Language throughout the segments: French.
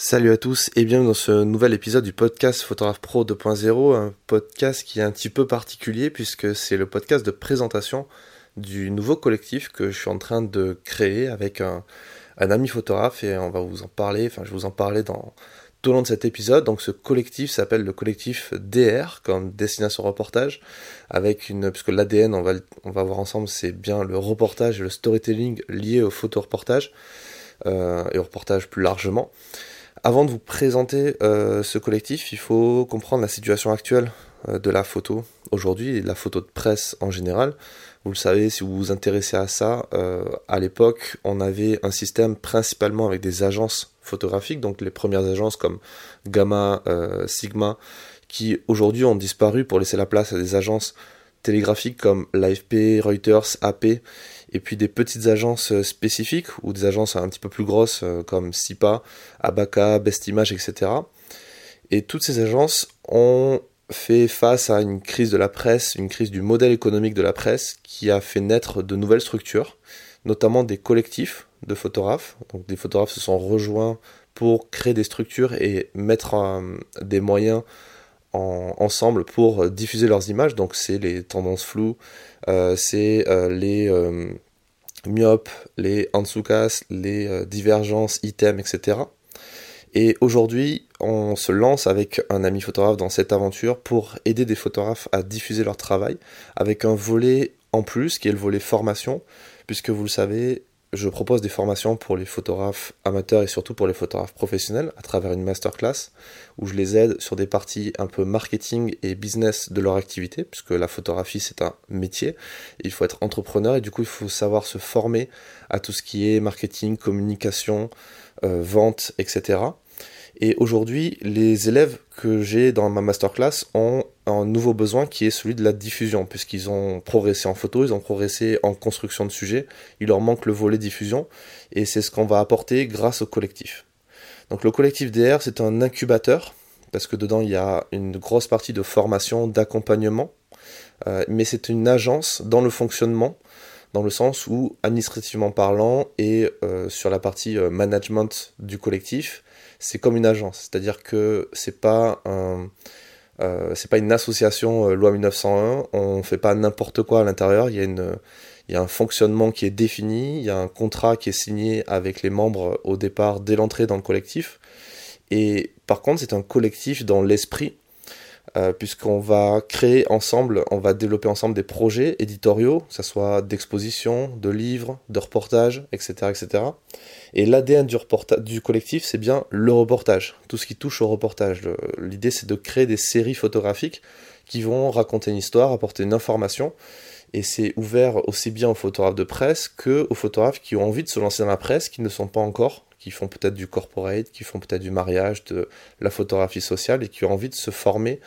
Salut à tous et bienvenue dans ce nouvel épisode du podcast Photographe Pro 2.0, un podcast qui est un petit peu particulier puisque c'est le podcast de présentation du nouveau collectif que je suis en train de créer avec un, ami photographe et on va vous en parler, enfin je vais vous en parler dans tout au long de cet épisode. Donc ce collectif s'appelle le collectif DR comme destination reportage avec une puisque l'ADN on va on va voir ensemble c'est bien le reportage et le storytelling lié au photo reportage euh, et au reportage plus largement. Avant de vous présenter euh, ce collectif, il faut comprendre la situation actuelle euh, de la photo aujourd'hui et de la photo de presse en général. Vous le savez, si vous vous intéressez à ça, euh, à l'époque, on avait un système principalement avec des agences photographiques, donc les premières agences comme Gamma, Sigma, qui aujourd'hui ont disparu pour laisser la place à des agences télégraphiques comme l'AFP, Reuters, AP, et puis des petites agences euh, spécifiques ou des agences un petit peu plus grosses euh, comme SIPA, Abaca, Best Image, etc. Et toutes ces agences ont fait face à une crise de la presse, une crise du modèle économique de la presse qui a fait naître de nouvelles structures, notamment des collectifs de photographes. Donc des photographes se sont rejoints pour créer des structures et mettre euh, des moyens ensemble pour diffuser leurs images. Donc c'est les tendances floues, euh, c'est euh, les euh, myopes, les Ansukas, les divergences, items, etc. Et aujourd'hui, on se lance avec un ami photographe dans cette aventure pour aider des photographes à diffuser leur travail avec un volet en plus qui est le volet formation, puisque vous le savez, je propose des formations pour les photographes amateurs et surtout pour les photographes professionnels à travers une masterclass où je les aide sur des parties un peu marketing et business de leur activité, puisque la photographie c'est un métier, il faut être entrepreneur et du coup il faut savoir se former à tout ce qui est marketing, communication, euh, vente, etc. Et aujourd'hui, les élèves que j'ai dans ma masterclass ont un nouveau besoin qui est celui de la diffusion, puisqu'ils ont progressé en photo, ils ont progressé en construction de sujets, il leur manque le volet diffusion, et c'est ce qu'on va apporter grâce au collectif. Donc le collectif DR, c'est un incubateur, parce que dedans il y a une grosse partie de formation, d'accompagnement, euh, mais c'est une agence dans le fonctionnement, dans le sens où, administrativement parlant, et euh, sur la partie euh, management du collectif, c'est comme une agence, c'est-à-dire que c'est pas euh, c'est pas une association loi 1901, on fait pas n'importe quoi à l'intérieur, il y il y a un fonctionnement qui est défini, il y a un contrat qui est signé avec les membres au départ dès l'entrée dans le collectif. Et par contre, c'est un collectif dans l'esprit, euh, puisqu'on va créer ensemble, on va développer ensemble des projets éditoriaux, que ce soit d'exposition, de livres, de reportages, etc. etc. Et l'ADN du, du collectif, c'est bien le reportage, tout ce qui touche au reportage. L'idée, c'est de créer des séries photographiques qui vont raconter une histoire, apporter une information, et c'est ouvert aussi bien aux photographes de presse que aux photographes qui ont envie de se lancer dans la presse, qui ne sont pas encore, qui font peut-être du corporate, qui font peut-être du mariage, de la photographie sociale, et qui ont envie de se former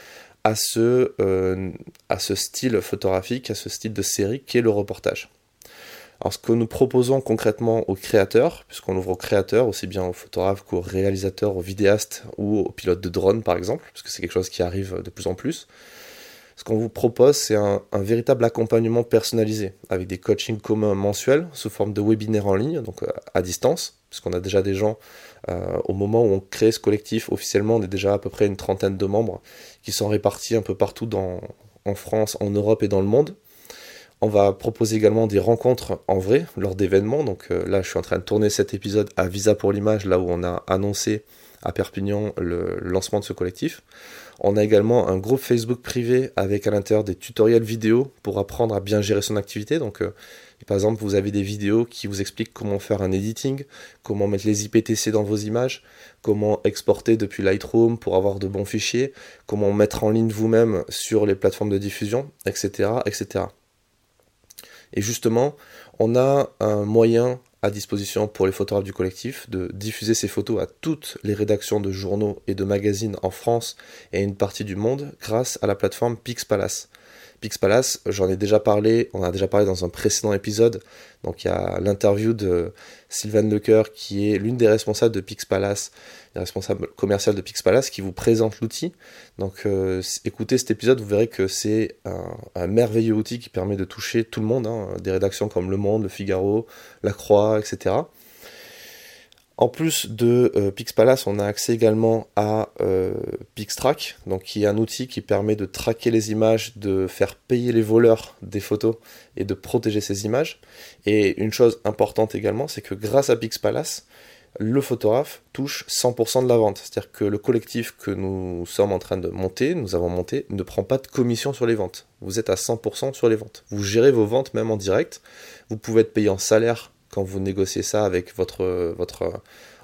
à ce, euh, à ce style photographique, à ce style de série qui est le reportage. Alors ce que nous proposons concrètement aux créateurs, puisqu'on ouvre aux créateurs, aussi bien aux photographes qu'aux réalisateurs, aux vidéastes ou aux pilotes de drone par exemple, parce que c'est quelque chose qui arrive de plus en plus, ce qu'on vous propose c'est un, véritable accompagnement personnalisé, avec des coachings communs mensuels sous forme de webinaires en ligne, donc euh, à distance, puisqu'on a déjà des gens, euh, au moment où on crée ce collectif, officiellement on est déjà à peu près une trentaine de membres qui sont répartis un peu partout en France, en Europe et dans le monde. On va proposer également des rencontres en vrai lors d'événements. Donc euh, là, je suis en train de tourner cet épisode à Visa pour l'image, là où on a annoncé à Perpignan le lancement de ce collectif. On a également un groupe Facebook privé avec à l'intérieur des tutoriels vidéo pour apprendre à bien gérer son activité. Donc, euh, par exemple, vous avez des vidéos qui vous expliquent comment faire un editing, comment mettre les IPTC dans vos images, comment exporter depuis Lightroom pour avoir de bons fichiers, comment mettre en ligne vous-même sur les plateformes de diffusion, etc., etc. Et justement, on a un moyen à disposition pour les photographes du collectif de diffuser ces photos à toutes les rédactions de journaux et de magazines en France et une partie du monde grâce à la plateforme Pixpalace. Pixpalace, j'en ai déjà parlé, on a déjà parlé dans un précédent épisode. Donc il y a l'interview de Sylvain Lecoeur qui est l'une des responsables de Pixpalace responsable commercial de Pixpalace, qui vous présente l'outil. Donc euh, écoutez cet épisode, vous verrez que c'est un, merveilleux outil qui permet de toucher tout le monde, hein, des rédactions comme Le Monde, Le Figaro, La Croix, etc. En plus de euh, Pixpalace, on a accès également à euh, Pixtrack, donc qui est un outil qui permet de traquer les images, de faire payer les voleurs des photos et de protéger ces images. Et une chose importante également, c'est que grâce à Pixpalace, le photographe touche 100% de la vente. C'est-à-dire que le collectif que nous sommes en train de monter, nous avons monté, ne prend pas de commission sur les ventes. Vous êtes à 100% sur les ventes. Vous gérez vos ventes même en direct. Vous pouvez être payé en salaire quand vous négociez ça avec votre, votre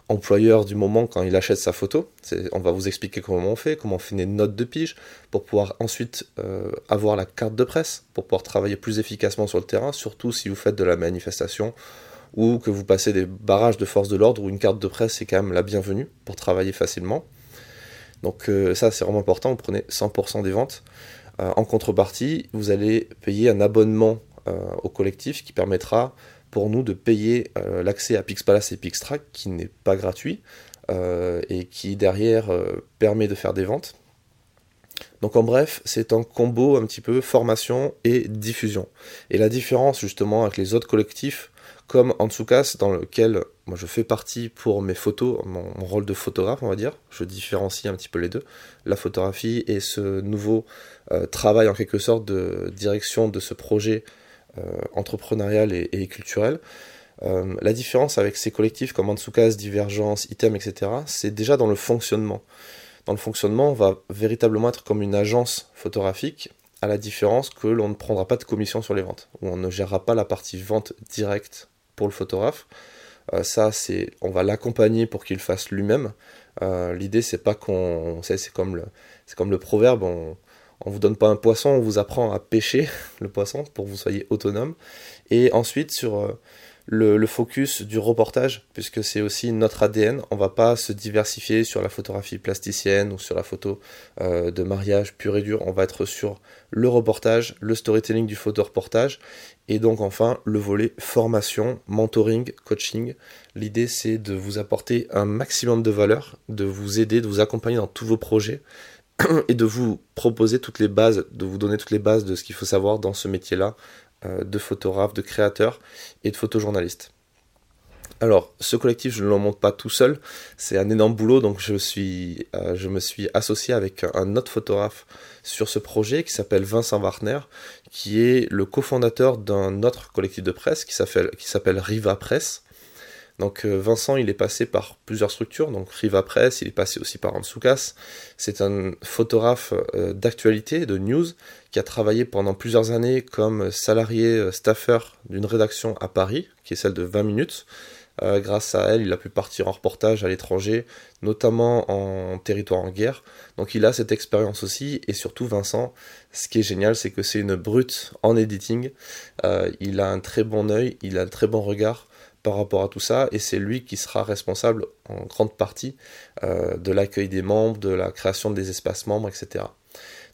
employeur du moment quand il achète sa photo. On va vous expliquer comment on fait, comment on fait des notes de pige pour pouvoir ensuite euh, avoir la carte de presse, pour pouvoir travailler plus efficacement sur le terrain, surtout si vous faites de la manifestation ou que vous passez des barrages de force de l'ordre où une carte de presse est quand même la bienvenue pour travailler facilement. Donc euh, ça c'est vraiment important, vous prenez 100% des ventes. Euh, en contrepartie, vous allez payer un abonnement au collectif qui permettra pour nous de payer euh, l'accès à Pixpalace et Pixtrack qui n'est pas gratuit euh, et qui derrière euh, permet de faire des ventes. Donc en bref, c'est un combo un petit peu formation et diffusion. Et la différence justement avec les autres collectifs comme Antsukas dans lequel moi je fais partie pour mes photos, mon, rôle de photographe on va dire, je différencie un petit peu les deux, la photographie et ce nouveau travail en quelque sorte de direction de ce projet euh, entrepreneurial et, culturel. Euh, la différence avec ces collectifs comme Antsukas, Divergence, Item, etc., c'est déjà dans le fonctionnement. Dans le fonctionnement, on va véritablement être comme une agence photographique, à la différence que l'on ne prendra pas de commission sur les ventes, où on ne gérera pas la partie vente directe pour le photographe. Euh, ça, c'est, on va l'accompagner pour qu'il fasse lui-même. l'idée, c'est pas qu'on, c'est comme le, c'est comme le proverbe, on, on vous donne pas un poisson, on vous apprend à pêcher le poisson pour que vous soyez autonome. Et ensuite sur euh, le, focus du reportage, puisque c'est aussi notre ADN, on va pas se diversifier sur la photographie plasticienne ou sur la photo euh, de mariage pur et dur, on va être sur le reportage, le storytelling du photo-reportage, et donc enfin le volet formation, mentoring, coaching. L'idée c'est de vous apporter un maximum de valeur, de vous aider, de vous accompagner dans tous vos projets et de vous proposer toutes les bases, de vous donner toutes les bases de ce qu'il faut savoir dans ce métier-là euh, de photographe, de créateur et de photojournaliste. Alors, ce collectif, je ne le monte pas tout seul, c'est un énorme boulot, donc je, euh, je me suis associé avec un autre photographe sur ce projet qui s'appelle Vincent Warner, qui est le cofondateur d'un autre collectif de presse qui s'appelle Riva Press. Donc euh, Vincent, il est passé par plusieurs structures, donc Riva Press, il est passé aussi par Ansoukas. C'est un photographe euh, d'actualité, de news, qui a travaillé pendant plusieurs années comme salarié euh, staffer d'une rédaction à Paris, qui est celle de 20 minutes. grâce à elle, il a pu partir en reportage à l'étranger, notamment en territoire en guerre. Donc il a cette expérience aussi, et surtout Vincent, ce qui est génial, c'est que c'est une brute en editing. il a un très bon œil, il a un très bon regard par rapport à tout ça, et c'est lui qui sera responsable en grande partie euh, de l'accueil des membres, de la création des espaces membres, etc.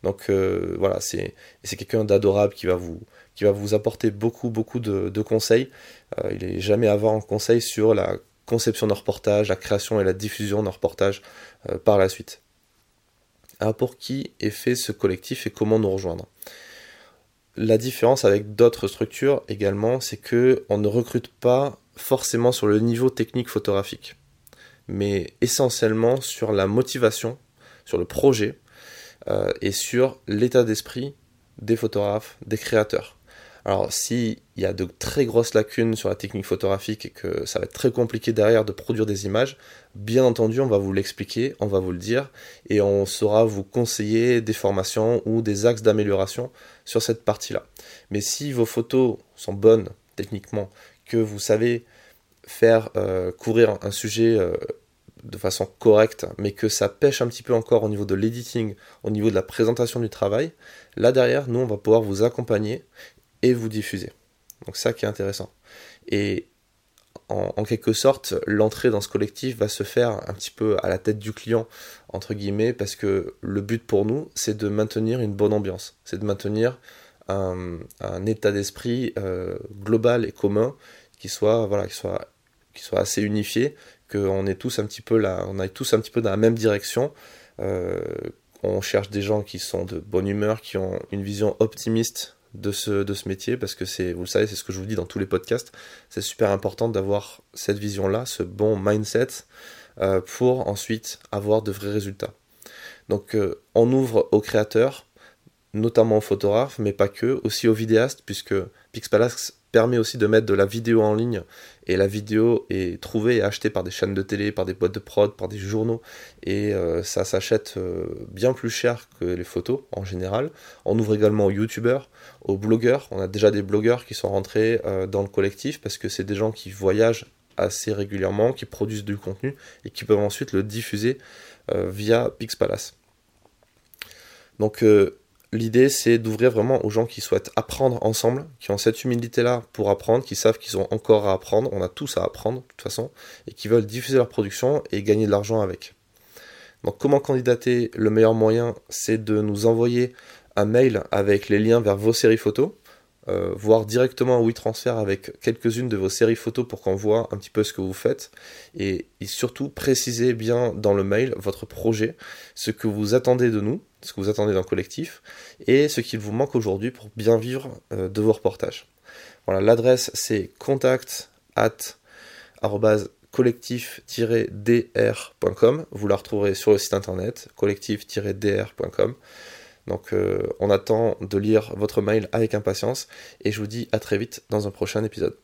Donc euh, voilà, c'est quelqu'un d'adorable qui va vous qui va vous apporter beaucoup beaucoup de, conseils. Euh, il est jamais avoir un conseil sur la conception de reportage, la création et la diffusion d'un reportage par la suite. Alors pour qui est fait ce collectif et comment nous rejoindre La différence avec d'autres structures également, c'est que on ne recrute pas forcément sur le niveau technique photographique, mais essentiellement sur la motivation, sur le projet euh, et sur l'état d'esprit des photographes, des créateurs. Alors s'il y a de très grosses lacunes sur la technique photographique et que ça va être très compliqué derrière de produire des images, bien entendu on va vous l'expliquer, on va vous le dire et on saura vous conseiller des formations ou des axes d'amélioration sur cette partie-là. Mais si vos photos sont bonnes techniquement, que vous savez faire euh, courir un sujet euh, de façon correcte, mais que ça pêche un petit peu encore au niveau de l'editing, au niveau de la présentation du travail, là derrière, nous, on va pouvoir vous accompagner et vous diffuser. Donc ça qui est intéressant. Et en, quelque sorte, l'entrée dans ce collectif va se faire un petit peu à la tête du client, entre guillemets, parce que le but pour nous, c'est de maintenir une bonne ambiance, c'est de maintenir un, état d'esprit euh, global et commun qui soit, voilà, qui soit, qui soit assez unifié, qu'on est tous un petit peu là, on aille tous un petit peu dans la même direction. Euh, on cherche des gens qui sont de bonne humeur, qui ont une vision optimiste de ce, de ce métier parce que c'est, vous le savez, c'est ce que je vous dis dans tous les podcasts. C'est super important d'avoir cette vision-là, ce bon mindset euh, pour ensuite avoir de vrais résultats. Donc euh, on ouvre aux créateurs, notamment aux photographes, mais pas que, aussi aux vidéastes, puisque Pixpalace permet aussi de mettre de la vidéo en ligne, et la vidéo est trouvée et achetée par des chaînes de télé, par des boîtes de prod, par des journaux, et euh, ça s'achète euh, bien plus cher que les photos en général. On ouvre également aux youtubeurs, aux blogueurs, on a déjà des blogueurs qui sont rentrés euh, dans le collectif, parce que c'est des gens qui voyagent assez régulièrement, qui produisent du contenu, et qui peuvent ensuite le diffuser via Pixpalace. Donc l'idée c'est d'ouvrir vraiment aux gens qui souhaitent apprendre ensemble, qui ont cette humilité-là pour apprendre, qui savent qu'ils ont encore à apprendre, on a tous à apprendre de toute façon, et qui veulent diffuser leur production et gagner de l'argent avec. Donc comment candidater? Le meilleur moyen c'est de nous envoyer un mail avec les liens vers vos séries photos, euh, voir directement un WeTransfer avec quelques-unes de vos séries photos pour qu'on voit un petit peu ce que vous faites et, surtout précisez bien dans le mail votre projet, ce que vous attendez de nous, ce que vous attendez d'un collectif et ce qu'il vous manque aujourd'hui pour bien vivre euh, de vos reportages. Voilà, l'adresse c'est contact at collectif-dr.com. Vous la retrouverez sur le site internet collectif-dr.com. Donc euh, on attend de lire votre mail avec impatience et je vous dis à très vite dans un prochain épisode.